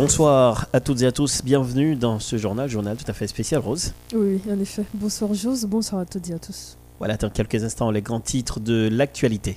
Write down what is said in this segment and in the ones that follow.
Bonsoir à toutes et à tous, bienvenue dans ce journal, journal tout à fait spécial Rose. Oui, en effet. Bonsoir Jose, bonsoir à toutes et à tous. Voilà, dans quelques instants, les grands titres de l'actualité.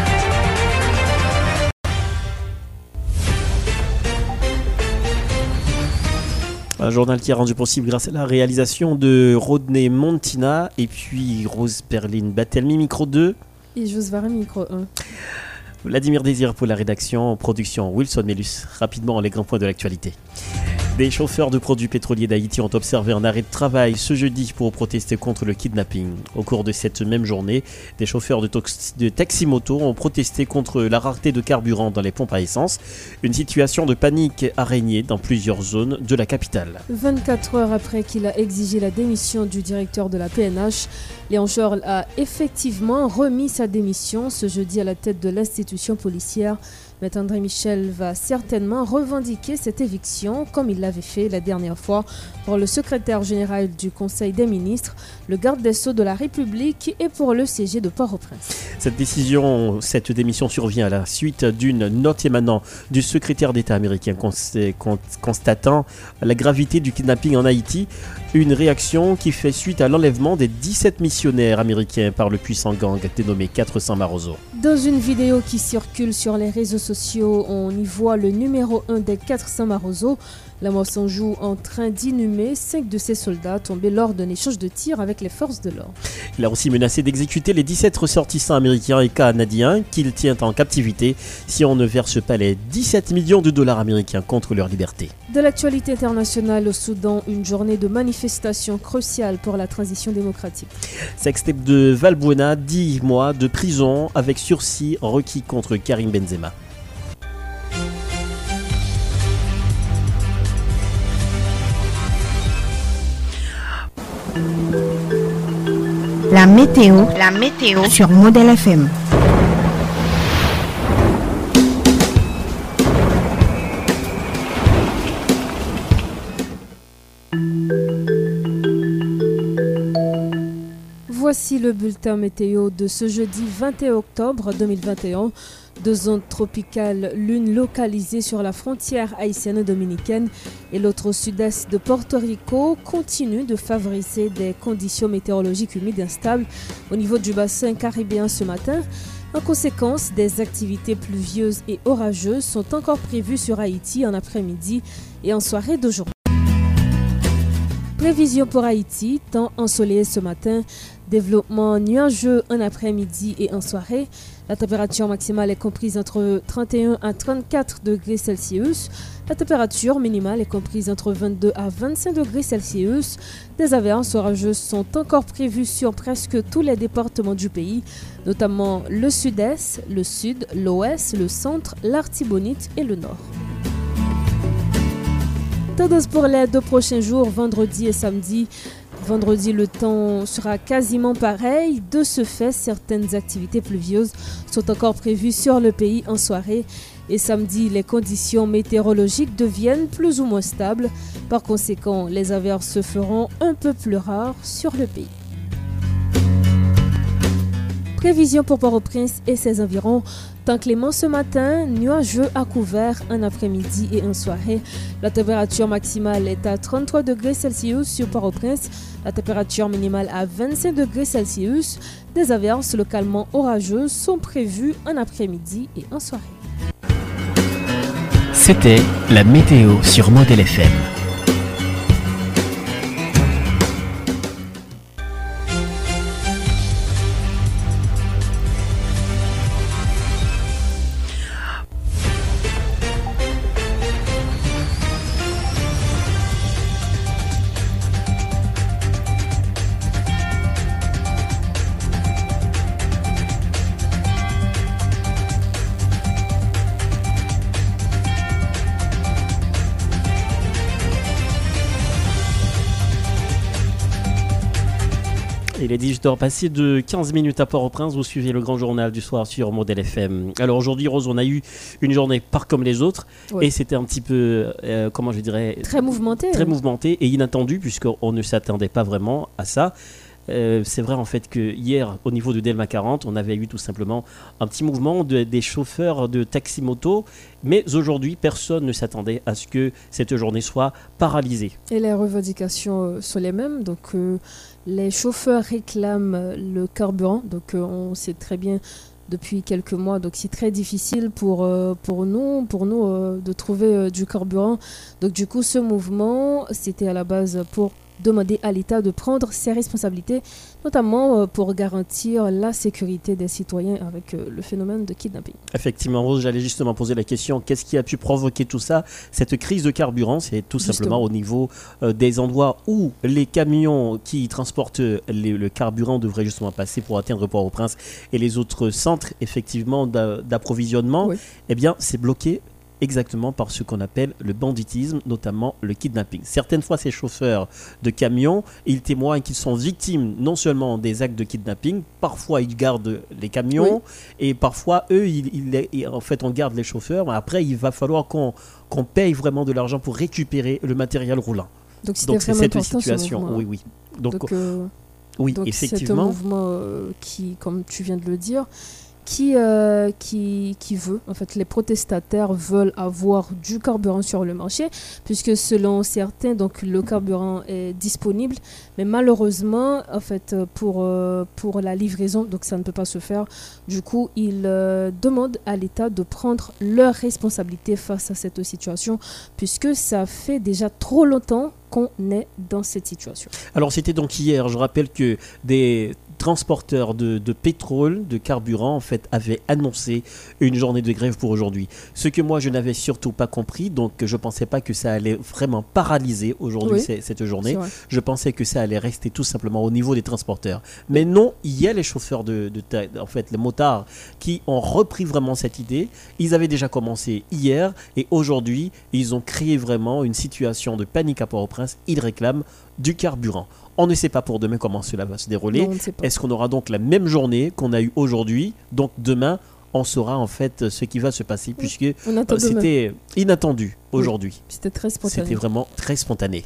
Un journal qui est rendu possible grâce à la réalisation de Rodney Montina et puis Rose Berlin Batelmi, micro 2. Et Jose Varé, micro 1. Vladimir Désir pour la rédaction, production Wilson Melus. Rapidement, les grands points de l'actualité. Des chauffeurs de produits pétroliers d'Haïti ont observé un arrêt de travail ce jeudi pour protester contre le kidnapping. Au cours de cette même journée, des chauffeurs de, de taxi-moto ont protesté contre la rareté de carburant dans les pompes à essence. Une situation de panique a régné dans plusieurs zones de la capitale. 24 heures après qu'il a exigé la démission du directeur de la PNH, Léon Charles a effectivement remis sa démission ce jeudi à la tête de l'institution policière. Mais André Michel va certainement revendiquer cette éviction comme il l'avait fait la dernière fois pour le secrétaire général du Conseil des ministres, le garde des Sceaux de la République et pour le CG de Port-au-Prince. Cette décision, cette démission survient à la suite d'une note émanant du secrétaire d'État américain cons- con- constatant la gravité du kidnapping en Haïti, une réaction qui fait suite à l'enlèvement des 17 missionnaires américains par le puissant gang dénommé 400 Maroso. Dans une vidéo qui circule sur les réseaux sociaux, on y voit le numéro 1 des 400 Maroso. La moisson joue en train d'inhumer 5 de ses soldats tombés lors d'un échange de tirs avec les forces de l'ordre. Il a aussi menacé d'exécuter les 17 ressortissants américains et canadiens qu'il tient en captivité si on ne verse pas les 17 millions de dollars américains contre leur liberté. De l'actualité internationale au Soudan, une journée de manifestation cruciale pour la transition démocratique. Sextape de Valbuena, 10 mois de prison avec sursis requis contre Karim Benzema. La météo, la météo sur Modèle FM. Voici le bulletin météo de ce jeudi 21 octobre 2021. Deux ondes tropicales, l'une localisée sur la frontière haïtienne-dominicaine et l'autre au sud-est de Porto Rico, continuent de favoriser des conditions météorologiques humides instables au niveau du bassin caribéen ce matin. En conséquence, des activités pluvieuses et orageuses sont encore prévues sur Haïti en après-midi et en soirée d'aujourd'hui. Prévision pour Haïti, temps ensoleillé ce matin, développement nuageux en après-midi et en soirée. La température maximale est comprise entre 31 à 34 degrés Celsius. La température minimale est comprise entre 22 à 25 degrés Celsius. Des averses orageuses sont encore prévues sur presque tous les départements du pays, notamment le sud-est, le sud, l'ouest, le centre, l'Artibonite et le nord. Tendance pour les deux prochains jours, vendredi et samedi. Vendredi, le temps sera quasiment pareil. De ce fait, certaines activités pluvieuses sont encore prévues sur le pays en soirée. Et samedi, les conditions météorologiques deviennent plus ou moins stables. Par conséquent, les averses se feront un peu plus rares sur le pays. Prévision pour Port-au-Prince et ses environs. Temps clément ce matin, nuageux à couvert en après-midi et en soirée. La température maximale est à 33 degrés Celsius sur Port-au-Prince, la température minimale à 25 degrés Celsius. Des averses localement orageuses sont prévues en après-midi et en soirée. C'était la météo sur Model FM. Il est 18h passé de 15 minutes à Port-au-Prince. Vous suivez le grand journal du soir sur Modèle FM. Alors aujourd'hui, Rose, on a eu une journée pas comme les autres. Et c'était un petit peu, euh, comment je dirais, Très mouvementé. très mouvementé et inattendu puisqu'on ne s'attendait pas vraiment à ça. Euh, c'est vrai en fait que hier, au niveau de Delma 40, on avait eu tout simplement un petit mouvement de- des chauffeurs de taxi-moto, mais aujourd'hui, personne ne s'attendait à ce que cette journée soit paralysée. Et les revendications euh, sont les mêmes. Donc, euh, les chauffeurs réclament euh, le carburant. Donc, euh, on sait très bien depuis quelques mois. Donc, c'est très difficile pour, euh, pour nous, pour nous de trouver du carburant. Donc, du coup, ce mouvement, c'était à la base pour demander à l'État de prendre ses responsabilités, notamment euh, pour garantir la sécurité des citoyens avec euh, le phénomène de kidnapping. Effectivement, Rose, j'allais justement poser la question qu'est-ce qui a pu provoquer tout ça Cette crise de carburant, c'est tout Justement. simplement au niveau euh, des endroits où les camions qui transportent les- le carburant devraient justement passer pour atteindre Port-au-Prince et les autres centres, effectivement, d'a- d'approvisionnement. Oui. Eh bien, c'est bloqué exactement par ce qu'on appelle le banditisme, notamment le kidnapping. Certaines fois, ces chauffeurs de camions, ils témoignent qu'ils sont victimes non seulement des actes de kidnapping, parfois ils gardent les camions, et parfois, eux, ils, ils- ils- en fait, on garde les chauffeurs, mais après, il va falloir qu'on paye vraiment de l'argent pour récupérer le matériel roulant. Donc, c'est cette ce situation. Oui, oui. Donc, Donc, euh, oui, Donc c'est un effectivement. mouvement euh, qui, comme tu viens de le dire, qui, euh, qui, qui veut, en fait, les protestataires veulent avoir du carburant sur le marché, puisque selon certains, donc le carburant est disponible, mais malheureusement, en fait, pour, euh, pour la livraison, donc ça ne peut pas se faire. Du coup, ils euh, demandent à l'État de prendre leurs responsabilités face à cette situation, puisque ça fait déjà trop longtemps qu'on est dans cette situation. Alors c'était donc hier, je rappelle que des transporteurs de, de pétrole, de carburant, en fait, avaient annoncé une journée de grève pour aujourd'hui. Ce que moi, je n'avais surtout pas compris, donc je pensais pas que ça allait vraiment paralyser aujourd'hui Oui. cette journée. Je pensais que ça allait rester tout simplement au niveau des transporteurs. Mais non, il y a les chauffeurs de, en fait, les motards qui ont repris vraiment cette idée. Ils avaient déjà commencé hier et aujourd'hui, ils ont créé vraiment une situation de panique à Port-au-Prince. Ils réclament du carburant. On ne sait pas pour demain comment cela va se dérouler. Est-ce qu'on aura donc la même journée qu'on a eue aujourd'hui Donc demain, on saura en fait ce qui va se passer puisque euh, c'était inattendu Oui. aujourd'hui. C'était très spontané. C'était vraiment très spontané.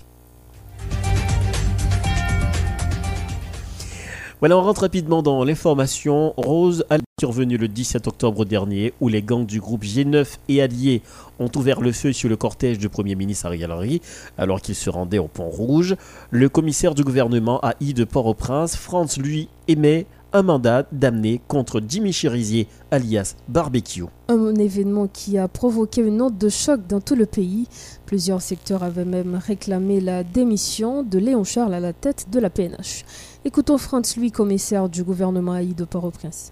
Voilà, on rentre rapidement dans l'information. Rose survenu le 17 octobre dernier où les gangs du groupe G9 et alliés ont ouvert le feu sur le cortège du Premier ministre Ariel Henry alors qu'il se rendait au Pont Rouge. Le commissaire du gouvernement à I de Port-au-Prince, France, lui, émet un mandat d'amener contre Jimmy Cherizier alias Barbecue. Un événement qui a provoqué une onde de choc dans tout le pays. Plusieurs secteurs avaient même réclamé la démission de Léon Charles à la tête de la PNH. Écoutons Franz Louis, commissaire du gouvernement AI de Port-au-Prince.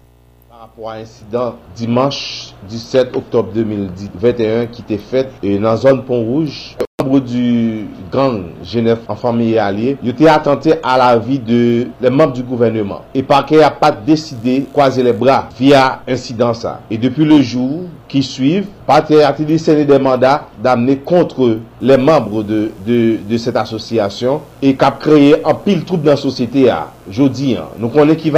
Par rapport à l'incident dimanche 17 octobre 2021 qui était fait euh, dans la zone Pont-Rouge, membres du gang Genève en famille alliée, ils étaient attentés à la vie de les membres du gouvernement. Et Parquet n'a pas décidé de croiser les bras via incident ça. Et depuis le jour qui suivent, Parquet a décerné des mandats d'amener contre les membres de, de, de cette association et qui a créé un pile trouble dans la société. À. Jodi, nou konen ki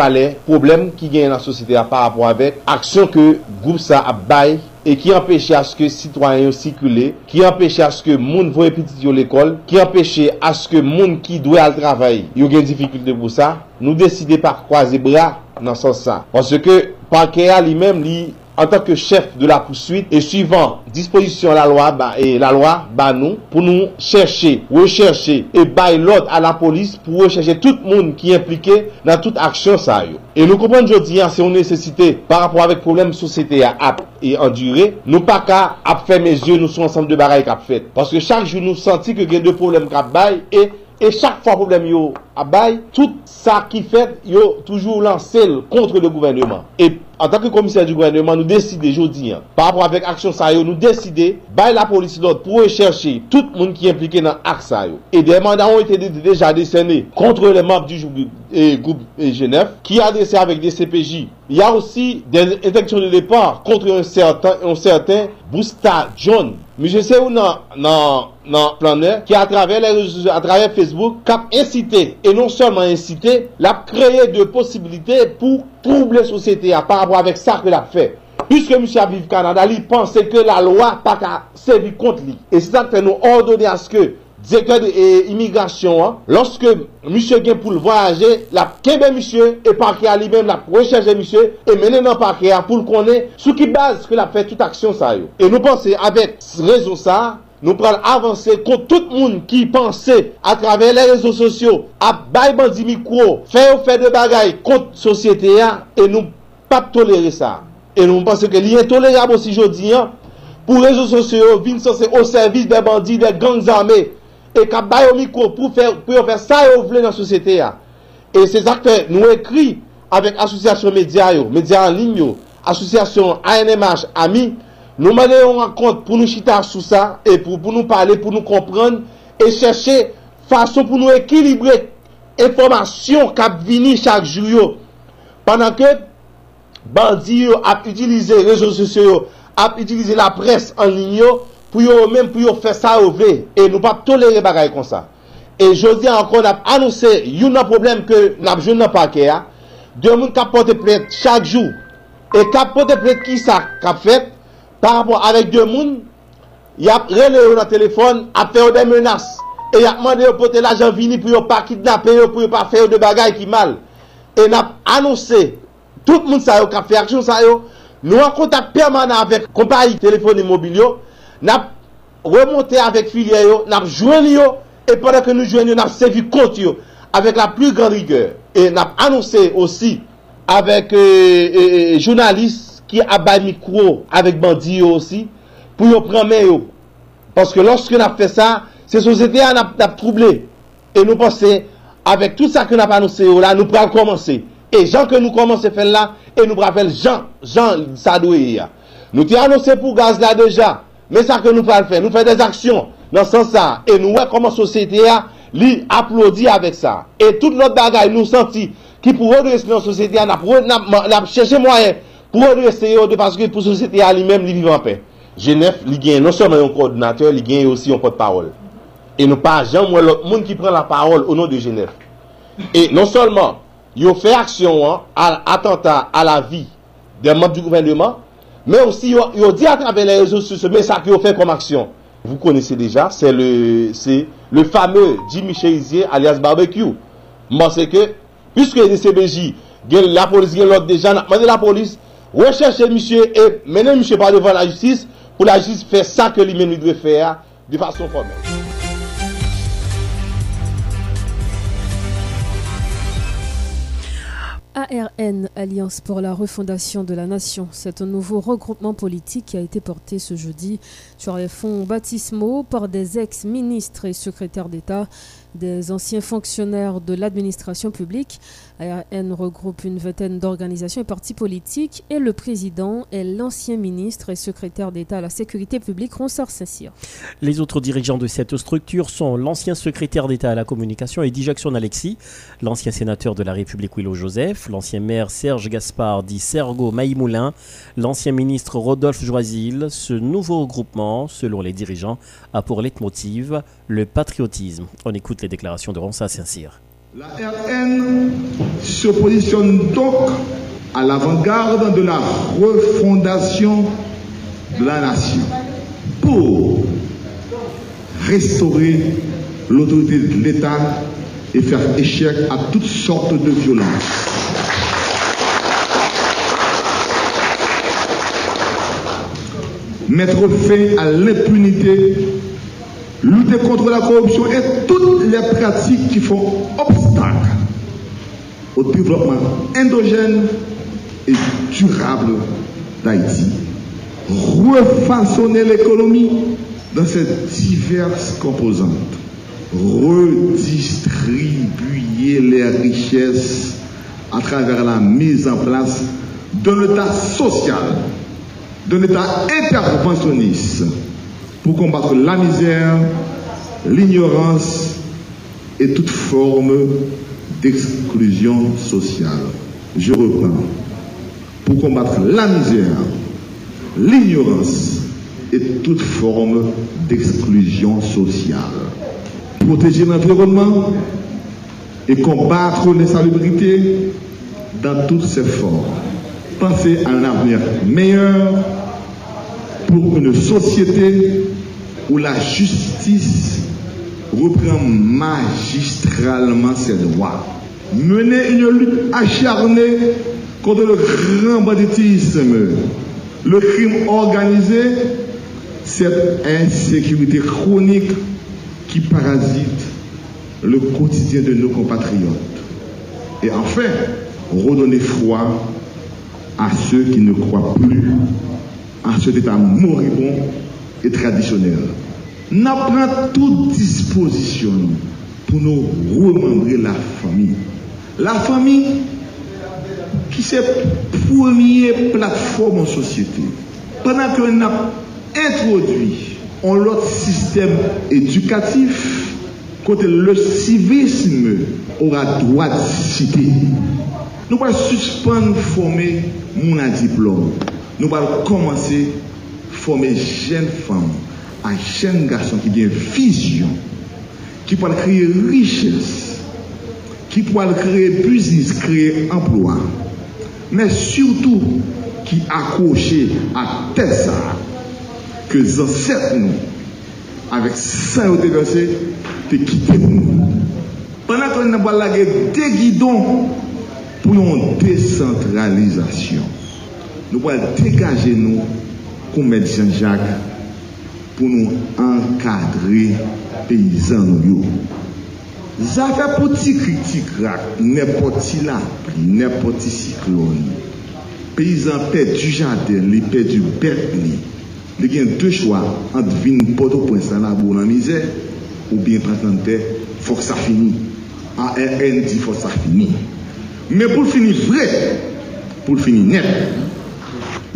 problème qui gagne dans la société à, par rapport avec action que groupe ça a bay e ki empèche aske sitwanyen sikule, ki empèche aske moun voye pitit yo l'ekol, ki empèche aske moun ki dwe al travay. Yo gen dificulte pou sa, nou deside par kwa zebra nan san sa. Pwase ke panke a li menm li en tant que chef de la poursuite et suivant disposition la loi bah, et la loi bah nous pour nous chercher rechercher et bail l'ordre à la police pour rechercher tout le monde qui est impliqué dans toute action ça yo. et nous comprenons aujourd'hui c'est une nécessité par rapport avec problème société à app et endurer nous pas qu'à fermer mes yeux nous sommes ensemble de bagaille qu'a fait parce que chaque jour nous senti que il y a deux problèmes qu'a bail et et chaque fois problème yo à bail tout ça qui fait yo toujours lancé contre le gouvernement et an tanke komisyen di gouvernement nou deside jodi an, par rapport avek aksyon sa yo nou deside, bay la polisi lot pou recherche tout moun ki implike nan ak sa yo. E de mandat ou ete deja desene kontre le map du group Genève, ki adrese avek de CPJ. Ya osi den infeksyon de depar kontre un certain, un certain Bousta John. Mije se ou nan, nan, nan planer ki atraver, atraver Facebook kap incite, e non seulement incite, la kreye de posibilite pou trouble sosyete a par apwa avèk sa ke la fè. Piske msè a viv Kanada, li panse ke la loa pa ka sevi kont li. E se sa te nou ordone aske Zekè de imigrasyon an, loske misye gen pou l voyaje, la kebe misye, e parke a li men la rechaje misye, e menen nan parke a pou l konen, sou ki baz ke la fe tout aksyon sa yo. E nou pense, avek rezo sa, nou pral avanse kont tout moun ki panse a travè le rezo sosyo ap bay bandi mikro, fè ou fè de bagay kont sosyete ya e nou pap tolere sa. E nou mpense ke li intolerab osi jodi an pou rezo sosyo vin sose o servis de bandi, de gang zame e kap bay ou mikro pou yo fè sa yo vle nan sosyete ya. E se zakte nou ekri avèk asosyasyon medya yo, medya anlin yo, asosyasyon ANMH, AMI Nou mède yon renkont pou nou chita sou sa, e pou, pou nou pale, pou nou kompran, e chèche fason pou nou ekilibre informasyon kap vini chak jou yo. Panan ke bandi yo ap utilize rezo sosyo yo, ap utilize la pres anlin yo, pou yo mèm pou yo fè sa ou vle, e nou pap tolere bagay kon sa. E jodi ankon ap anonsè, yon nan problem ke nap joun nan pake ya, de moun kap pote plet chak jou, e kap pote plet ki sa kap fet, par rapport avèk dè moun, yap rele yo nan telefon, ap fè yo dè menas, e yap mande yo pote la jan vini pou yo pa kidnapè yo, pou yo pa fè yo dè bagay ki mal, e nap anonsè, tout moun sa yo kap fè aksyon sa yo, nou an kontak permanent avèk kompanyi telefon immobilyo, nap remonte avèk filye yo, nap jwen yo, e pwede ke nou jwen yo, nap sevi kont yo, avèk la plu gran rigèr, e nap anonsè osi avèk euh, euh, jounalist, ki abay mikro avèk bandi yo osi, pou yo pranmen yo. Paske loske nap fè sa, se sosete an ap, ap trouble. E nou pense, avèk tout sa ke nap anonsè yo la, nou pral komanse. E jan ke nou komanse fè la, e nou pral fè jan, jan sa do e ya. Nou te anonsè pou gaz la deja, men sa ke nou pral fè, nou fè des aksyon nan san sa. E nou wè koman sosete ya, li aplodi avèk sa. E tout lot bagay nou senti, ki pou wè de resmi nan sosete ya, nap, nap, nap, nap chèche mwayen, pou adrese yo de paske pou sosyete a li mem li vivan pe. Genève li gen non seman yon koordinateur, li gen yon si yon potpawol. E nou pa jan mwen lot moun ki pren la parol o nou de Genève. E non solman, yo fè aksyon an, al atenta a la vi de map du gouvernement, men osi yo, yo di atrape le rezo sou se men sa ki yo fè kom aksyon. Vous connaissez déjà, c'est le, le fameux Jimmy Cherizier alias Barbecue. Mwen se ke, puisque le CBJ, gen la polis gen lot deja, mwen de la polis, rechercher monsieur et mener monsieur par devant la justice pour la justice faire ça que lui-même doit faire de façon formelle. ARN, Alliance pour la refondation de la nation, c'est un nouveau regroupement politique qui a été porté ce jeudi sur les fonds baptismaux par des ex-ministres et secrétaires d'État des anciens fonctionnaires de l'administration publique. ARN regroupe une vingtaine d'organisations et partis politiques et le président est l'ancien ministre et secrétaire d'État à la sécurité publique, Ronsard Saint-Cyr. Les autres dirigeants de cette structure sont l'ancien secrétaire d'État à la communication Eddie Jackson Alexis, l'ancien sénateur de la République Willow Joseph, l'ancien maire Serge Gaspard dit Sergo Maïmoulin, l'ancien ministre Rodolphe Joisil. Ce nouveau regroupement, selon les dirigeants, a pour leitmotiv le patriotisme. On écoute les déclarations de Ronsa Saint-Cyr. La RN se positionne donc à l'avant-garde de la refondation de la nation pour restaurer l'autorité de l'État et faire échec à toutes sortes de violences. Mettre fin à l'impunité lutter contre la corruption et toutes les pratiques qui font obstacle au développement endogène et durable d'Haïti. Refaçonner l'économie dans ses diverses composantes. Redistribuer les richesses à travers la mise en place d'un État social, d'un État interventionniste pour combattre la misère, l'ignorance et toute forme d'exclusion sociale. Je reprends. Pour combattre la misère, l'ignorance et toute forme d'exclusion sociale. Protéger l'environnement et combattre l'insalubrité dans toutes ses formes. Penser à un avenir meilleur pour une société où la justice reprend magistralement ses droits. Mener une lutte acharnée contre le grand banditisme, le crime organisé, cette insécurité chronique qui parasite le quotidien de nos compatriotes. Et enfin, redonner foi à ceux qui ne croient plus à cet état moribond et traditionnel. Nous prenons toute disposition pour nous remembrer la famille. La famille qui c'est première plateforme en société. Pendant qu'on a introduit un autre système éducatif, côté le civisme aura droit de citer. Nous allons suspendre former mon diplôme. Nous allons commencer former jeunes femmes à jeunes garçons qui ont vision, qui peuvent créer richesse, qui peuvent créer business, créer emploi, mais surtout qui accrocher à tête que les ancêtres nous, avec ça, ont déversé, te quitter nous. Pendant qu'on a balayé des guidons pour une décentralisation, nous allons dégager nous Koumed Saint-Jacques pou nou ankadre peyizan nou yo. Zafè poti kritik rak, ne poti lap, ne poti siklon. Peyizan pe du jaden li, pe du bet li. Li gen dwe chwa ant vin poto pwensan la bou nan mize ou bien patante fok sa fini. ARN di fok sa fini. Men pou fini vre, pou fini net,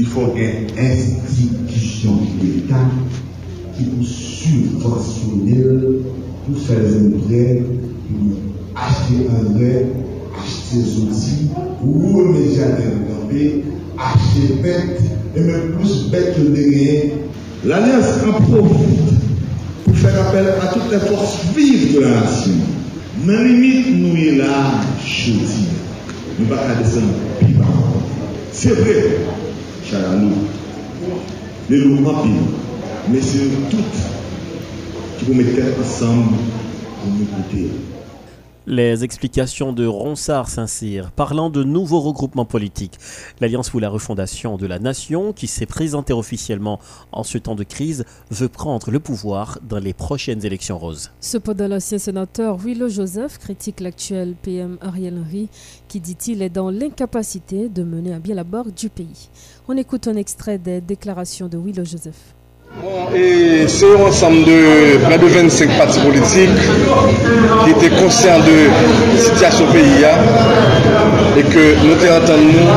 il faut une institution d'État qui peut subventionner pour faire un prêt, pour acheter un vrai, acheter des outils, ou remédier à acheter bête, et même plus bête que derrière. L'Alliance en profite pour faire appel à toutes les forces vives de la nation. Dans limite, nous y là, je dis, nous ne pas descendre plus. C'est vrai, Charanou. Le loup rapide, mais surtout, qui vous mettez ensemble pour m'écouter. Les explications de Ronsard Saint-Cyr parlant de nouveaux regroupements politiques. L'Alliance pour la refondation de la nation, qui s'est présentée officiellement en ce temps de crise, veut prendre le pouvoir dans les prochaines élections roses. Cependant, l'ancien sénateur Willow Joseph critique l'actuel PM Ariel Henry, qui dit-il est dans l'incapacité de mener à bien la barre du pays. On écoute un extrait des déclarations de Willow Joseph. Bon, et c'est un ensemble de près de 25 partis politiques qui étaient conscients de la situation pays et que nous entendons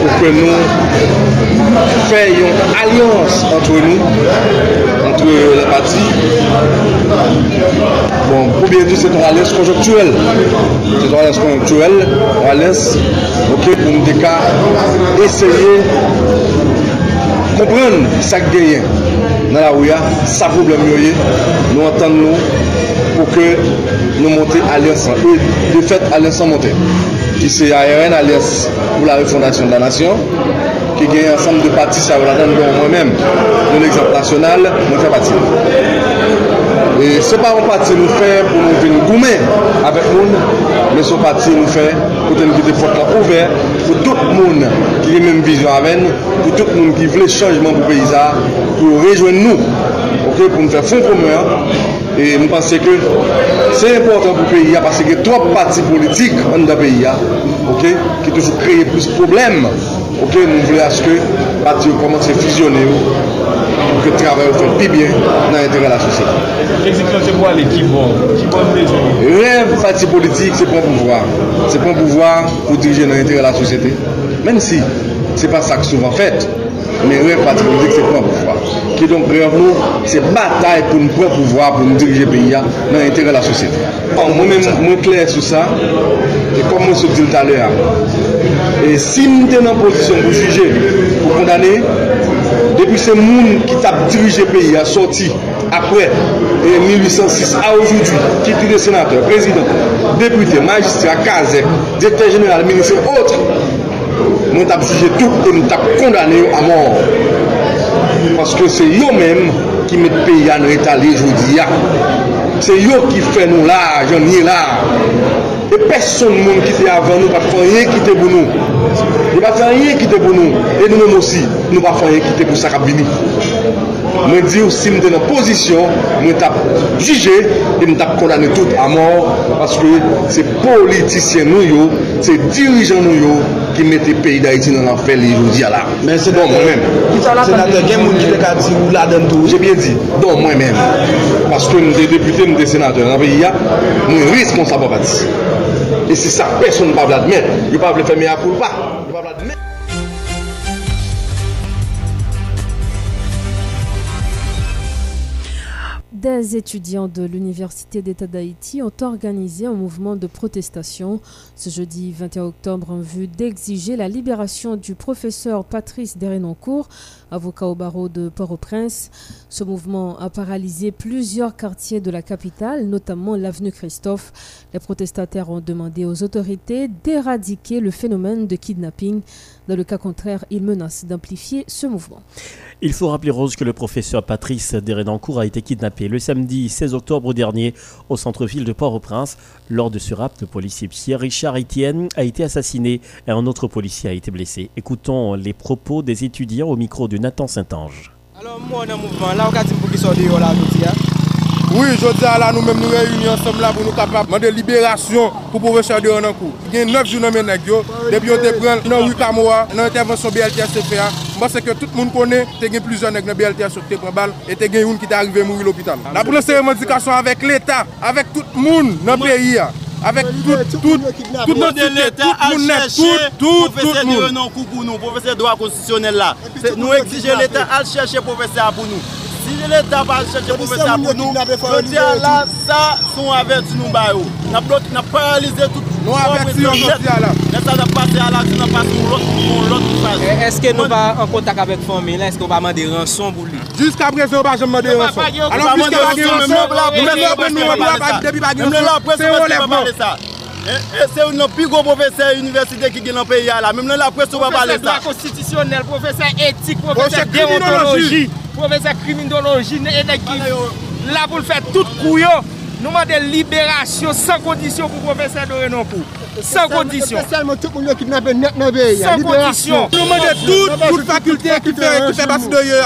pour que nous fassions alliance entre nous, entre les partis. Bon, pour bien dire, c'est une alliance conjoncturelle. C'est une alliance conjoncturelle, une alliance ok, pour nous essayer kompren sak genyen nan la ouya, sa problem yo ye, nou antan nou pou ke nou monte aliansan. E de fet aliansan monte. Ki se ARN alians pou la refondasyon da nasyon, ki genyen ansam de pati sa ou la dan nou mwen men, nou l'exemple nasyonal, mwen fè pati. E se pa ou pati nou fè pou nou vin goumen avèk moun, men se pati nou fè pou ten ki te pot la ouver pou tout moun ki li men vizyon aven pou tout moun ki vle chanjman pou peyza pou rejwen nou okay, pou nou fè fon komèr e mou panse ke se important pou peyya parce ke trop pati politik an da peyya okay, ki toujou kreye plus problem ok nou vle aske pati ou komanse fizyoner ou pou ke travè ou fèl pi byen nan entere la sosè. Eksepsyon se pou alè ki bon? Ki bon bezon? Rèv pati politik se pou pouvoir. Se pou pouvoir pou dirije nan entere la sosè. Men si, se pa sa k souvan fèt, men rèv pati politik se pou pouvoir. Ki donk rèv nou, se batay pou nou pou pouvoir pou nou dirije PIA nan entere la sosè. Mwen kler sou sa, e kom mwen sou dil talè a. E si mwen ten an posisyon pou juje, pou kondane, Depi se moun ki tap dirije peyi a soti apre euh, 1806 a ojoujou ki ti de senatèr, prezident, deputè, magistrat, kazèk, detè genèral, ministè, otre, nou tap juje tout e nou tap kondane yo a mor. Paske se yo mèm ki met peyi an retalè joudi ya. Se yo ki fè nou la, jouni la. E person moun ki te avan nou pa fanyen ki te pou nou. Nou pa fanyen ki te pou nou. E nou mèm osi, nou pa fanyen ki te pou sa kap vini. Mwen di ou si mwen te nan posisyon, mwen tap juje, e mwen tap kondane tout a mor, paske se politisyen nou yo, se dirijan nou yo, ki mette peyi da iti nan an fel li yo di ala. Men se don mwen mèm. Senate gen moun ki te ka di ou la den tou. Je bien di, don mwen mèm. Paske mwen de depute, mwen de senate, nan peyi ya, mwen responsable pati. Et c'est ça, personne ne peut l'admettre. Il ne peut pas. Faire, des étudiants de l'Université d'État d'Haïti ont organisé un mouvement de protestation. Ce jeudi 21 octobre en vue d'exiger la libération du professeur Patrice Derenoncourt, avocat au barreau de Port-au-Prince. Ce mouvement a paralysé plusieurs quartiers de la capitale, notamment l'avenue Christophe. Les protestataires ont demandé aux autorités d'éradiquer le phénomène de kidnapping. Dans le cas contraire, ils menacent d'amplifier ce mouvement. Il faut rappeler, Rose, que le professeur Patrice Derenancourt a été kidnappé le samedi 16 octobre dernier au centre-ville de Port-au-Prince. Lors de ce rapt, le policier Pierre Richard Etienne a été assassiné et un autre policier a été blessé. Écoutons les propos des étudiants au micro de Nathan Saint-Ange. Alors moi, dans le mouvement, là, on a dit pour qu'ils soient dehors là, oui, je dis à la nous même nous réunissons ensemble là pour nous capables de libération pour pouvoir faire de coup. Il y a 9 jours dans mes nègres, depuis on te prend dans rue Kamoa, dans l'intervention BLTS CFA. Moi c'est que tout le monde connaît, il y a plusieurs nègres dans BLTS sur te prend balle et il y a une qui est arrivé à mourir à l'hôpital. La pour ces revendications avec l'État, avec tout le monde dans le pays Avèk tout, tout, tout nou sitè, tout nou net, tout, tout, tout nou. Profesè di renon kou pou nou, profesè doa konstisyonel la. Nou exige l'Etat al chèche profesè apou nou. Si l'Etat pa al chèche profesè apou nou, jodi ala sa son avèk di nou bayou. Nap paralize tout. Nou avèk si yon jodi ala. sa nan pase ala, si nan pase moun lot, moun lot moun pase. Eske nou pa an kontak avek fome la, eske ou pa mande ranson bou li? Jiska prezè ou pa jom mande ranson. Alon pwiske mande ranson, mwen lè apren nou wap wap ap debi bagi ranson, se ou lè pwant. E se ou nan pi go profeseur universite ki gen nan peyi ala, mèm nan la pres ou pa pale sa. Profeseur konstitisyonel, profeseur etik, profeseur deontologi, profeseur kriminologi, ne edek ki la pou l fè tout kou yo, nou mande liberasyon san kondisyon pou profeseur Dorenonkou. San kondisyon. Spesialman tout moun yo ki dnabe net nan beya. San kondisyon. Nou mwen de tout, tout fakulte ki fè basi de yo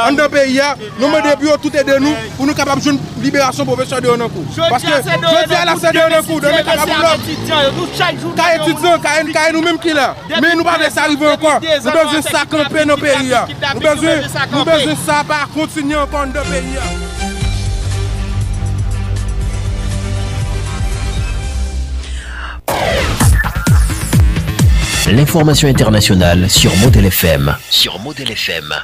an nan beya. Nou mwen de biyo tout e de nou pou nou kapab joun liberasyon pou ve chade yo nan kou. Paske jodi ala chade yo nan kou. Deme kapab nou ka etudyon, ka e nou menm ki la. Men nou pa ve sa rive ankon. Nou bezwen sa kampen nan beya. Nou bezwen sa pa kontinye ankon nan beya. L'information internationale sur Model FM. Sur Model FM.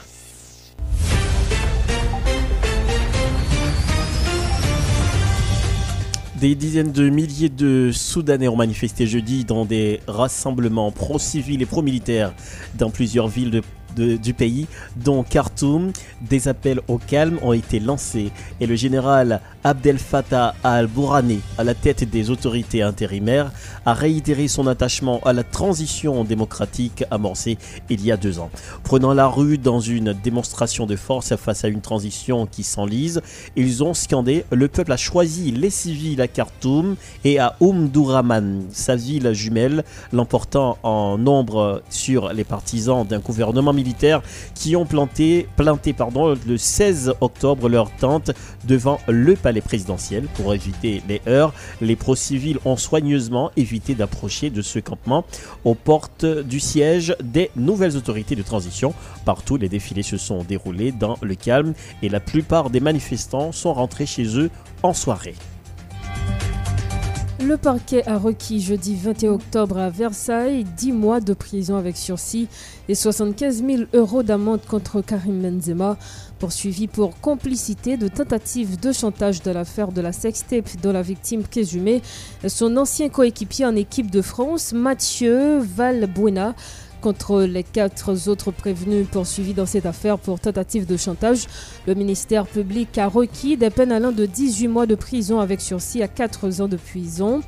Des dizaines de milliers de Soudanais ont manifesté jeudi dans des rassemblements pro-civils et pro-militaires dans plusieurs villes de du pays, dont Khartoum. Des appels au calme ont été lancés et le général Abdel Fattah al-Bourani, à la tête des autorités intérimaires, a réitéré son attachement à la transition démocratique amorcée il y a deux ans. Prenant la rue dans une démonstration de force face à une transition qui s'enlise, ils ont scandé Le peuple a choisi les civils à Khartoum et à Oumdouraman, sa ville jumelle, l'emportant en nombre sur les partisans d'un gouvernement militaires qui ont planté, planté le 16 octobre leur tente devant le palais présidentiel pour éviter les heurts. Les pro-civils ont soigneusement évité d'approcher de ce campement aux portes du siège des nouvelles autorités de transition. Partout, les défilés se sont déroulés dans le calme et la plupart des manifestants sont rentrés chez eux en soirée. Le parquet a requis jeudi 21 octobre à Versailles 10 mois de prison avec sursis et 75 000 euros d'amende contre Karim Benzema, poursuivi pour complicité de tentative de chantage de l'affaire de la sextape dont la victime présumée son ancien coéquipier en équipe de France, Mathieu Valbuena contre les quatre autres prévenus poursuivis dans cette affaire pour tentative de chantage. Le ministère public a requis des peines allant de 18 mois de prison avec sursis à 4 ans de prison.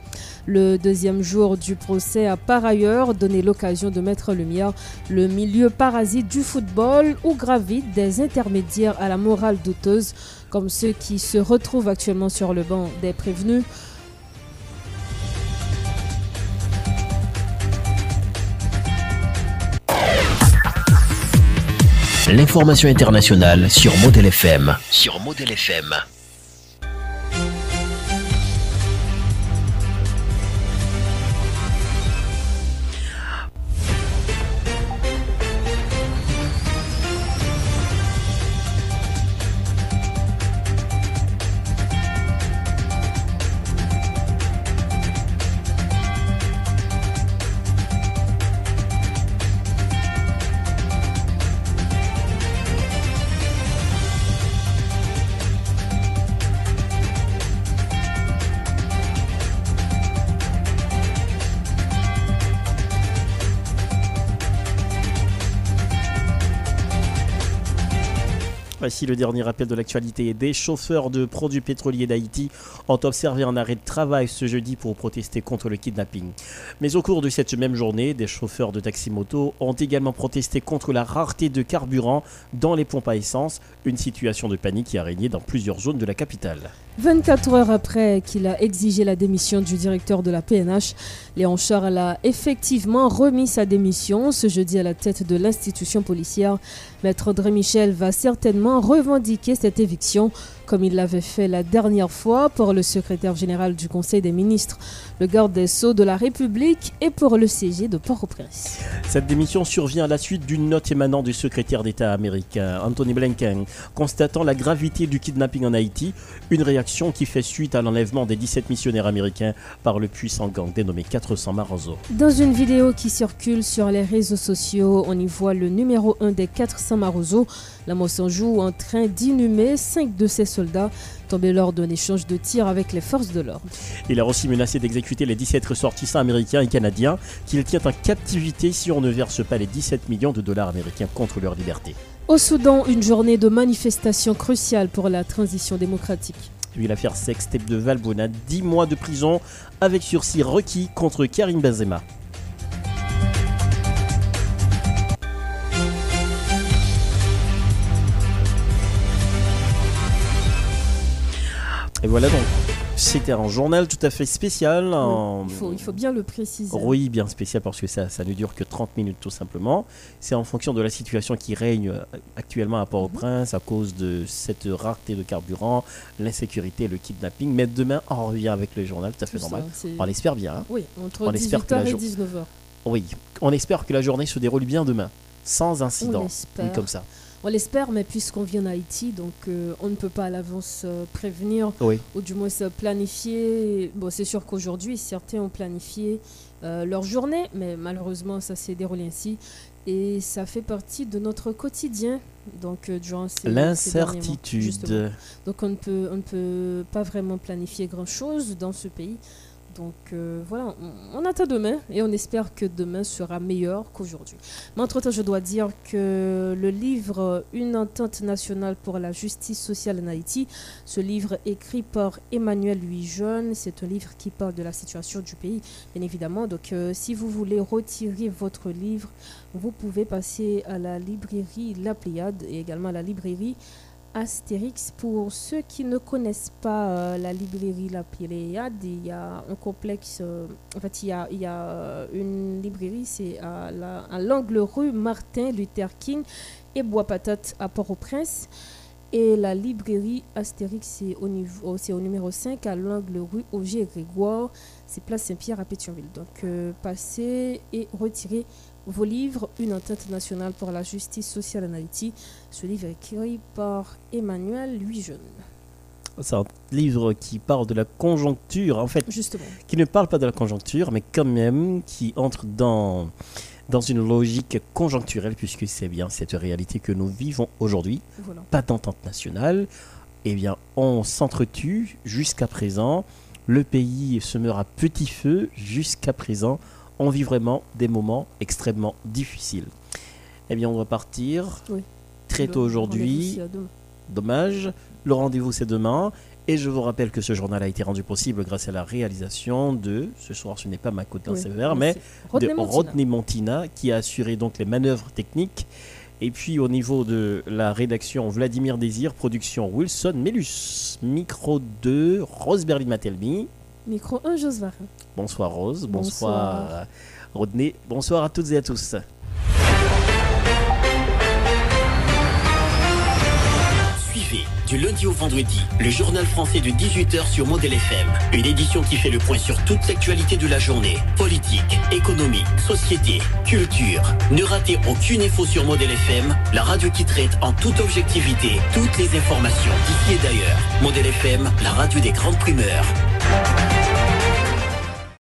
Le deuxième jour du procès a par ailleurs donné l'occasion de mettre lumière le milieu parasite du football où gravitent des intermédiaires à la morale douteuse comme ceux qui se retrouvent actuellement sur le banc des prévenus. L'information internationale sur Model FM. Sur Model FM. Voici le dernier rappel de l'actualité. Des chauffeurs de produits pétroliers d'Haïti ont observé un arrêt de travail ce jeudi pour protester contre le kidnapping. Mais au cours de cette même journée, des chauffeurs de taxi-moto ont également protesté contre la rareté de carburant dans les pompes à essence, une situation de panique qui a régné dans plusieurs zones de la capitale. 24 heures après qu'il a exigé la démission du directeur de la PNH, Léon Charles a effectivement remis sa démission ce jeudi à la tête de l'institution policière. Maître André Michel va certainement revendiquer cette éviction comme il l'avait fait la dernière fois pour le secrétaire général du Conseil des ministres, le garde des Sceaux de la République et pour le CG de Port-au-Prince. Cette démission survient à la suite d'une note émanant du secrétaire d'État américain, Anthony Blinken, constatant la gravité du kidnapping en Haïti, une réaction qui fait suite à l'enlèvement des 17 missionnaires américains par le puissant gang dénommé 400 Marozo. Dans une vidéo qui circule sur les réseaux sociaux, on y voit le numéro 1 des 400 Marozo, la joue en train d'inhumer 5 de ses soldats tombés lors d'un échange de tirs avec les forces de l'ordre. Il a aussi menacé d'exécuter les 17 ressortissants américains et canadiens qu'il tient en captivité si on ne verse pas les 17 millions de dollars américains contre leur liberté. Au Soudan, une journée de manifestation cruciale pour la transition démocratique. Puis l'affaire sextape de Valbona, 10 mois de prison avec sursis requis contre Karim Benzema. Et voilà donc. C'était un journal tout à fait spécial. il, faut, bien le préciser. Oui, bien spécial parce que ça, ça ne dure que 30 minutes tout simplement. C'est en fonction de la situation qui règne euh, actuellement à Port-au-Prince à cause de cette rareté de carburant, l'insécurité, le kidnapping. Mais demain, on revient avec le journal tout à fait normal. on l'espère bien. Hein. Oui, entre 18h et 19h. Oui, on espère que la journée se déroule bien demain, sans incident. comme ça. On l'espère, mais puisqu'on vient d'Haïti, donc euh, on ne peut pas à l'avance euh, prévenir, ou du moins se planifier. Bon, c'est sûr qu'aujourd'hui, certains ont planifié euh, leur journée, mais malheureusement, ça s'est déroulé ainsi. Et ça fait partie de notre quotidien. Donc, durant ces, L'incertitude. Donc, on ne, peut, on ne peut pas vraiment planifier grand-chose dans ce pays. Donc euh, voilà, on, attend demain et on espère que demain sera meilleur qu'aujourd'hui. Mais entre-temps, je dois dire que le livre Une entente nationale pour la justice sociale en Haïti, ce livre écrit par Emmanuel Louis Jeune, c'est un livre qui parle de la situation du pays, bien évidemment. Donc euh, si vous voulez retirer votre livre, vous pouvez passer à la librairie La Pléiade et également à la librairie Astérix. Pour ceux qui ne connaissent pas euh, la librairie La Pléiade, il y a un complexe, euh, en fait, il y a, euh, une librairie, c'est à l'angle rue Martin Luther King et Bois Patate à Port-au-Prince. Et la librairie Astérix, c'est au, au numéro 5 à l'angle rue Auger Grégoire. C'est place Saint-Pierre à Pétionville. Donc, passez et retirez vos livres, Une entente nationale pour la justice sociale en Haïti. Ce livre est écrit par Emmanuel Louis Jeune. C'est un livre qui parle de la conjoncture, en fait. Justement. Qui ne parle pas de la conjoncture, mais quand même qui entre dans, dans une logique conjoncturelle, puisque c'est bien cette réalité que nous vivons aujourd'hui. Voilà. Pas d'entente nationale. Eh bien, on s'entretue jusqu'à présent. Le pays se meurt à petit feu jusqu'à présent. On vit vraiment des moments extrêmement difficiles. Eh bien, on va partir Oui. très tôt aujourd'hui. Dommage. Le rendez-vous, c'est demain. Et je vous rappelle que ce journal a été rendu possible grâce à la réalisation de, ce soir ce n'est pas ma côte Oui, sévère, mais Rodney de Montina. Rodney Montina, qui a assuré donc les manœuvres techniques. Et puis au niveau de la rédaction, Vladimir Désir, production Wilson Melus, micro 2, Rose Berlin Matelmi. Micro 1, Josvar. Bonsoir Rose, Bonsoir. bonsoir, Rodney, bonsoir à toutes et à tous. Suivez du lundi au vendredi le journal français de 18h sur Model FM. Une édition qui fait le point sur toute l'actualité de la journée. Politique, économie, société, culture. Ne ratez aucune info sur Model FM, la radio qui traite en toute objectivité toutes les informations d'ici et d'ailleurs. Model FM, la radio des grandes primeurs.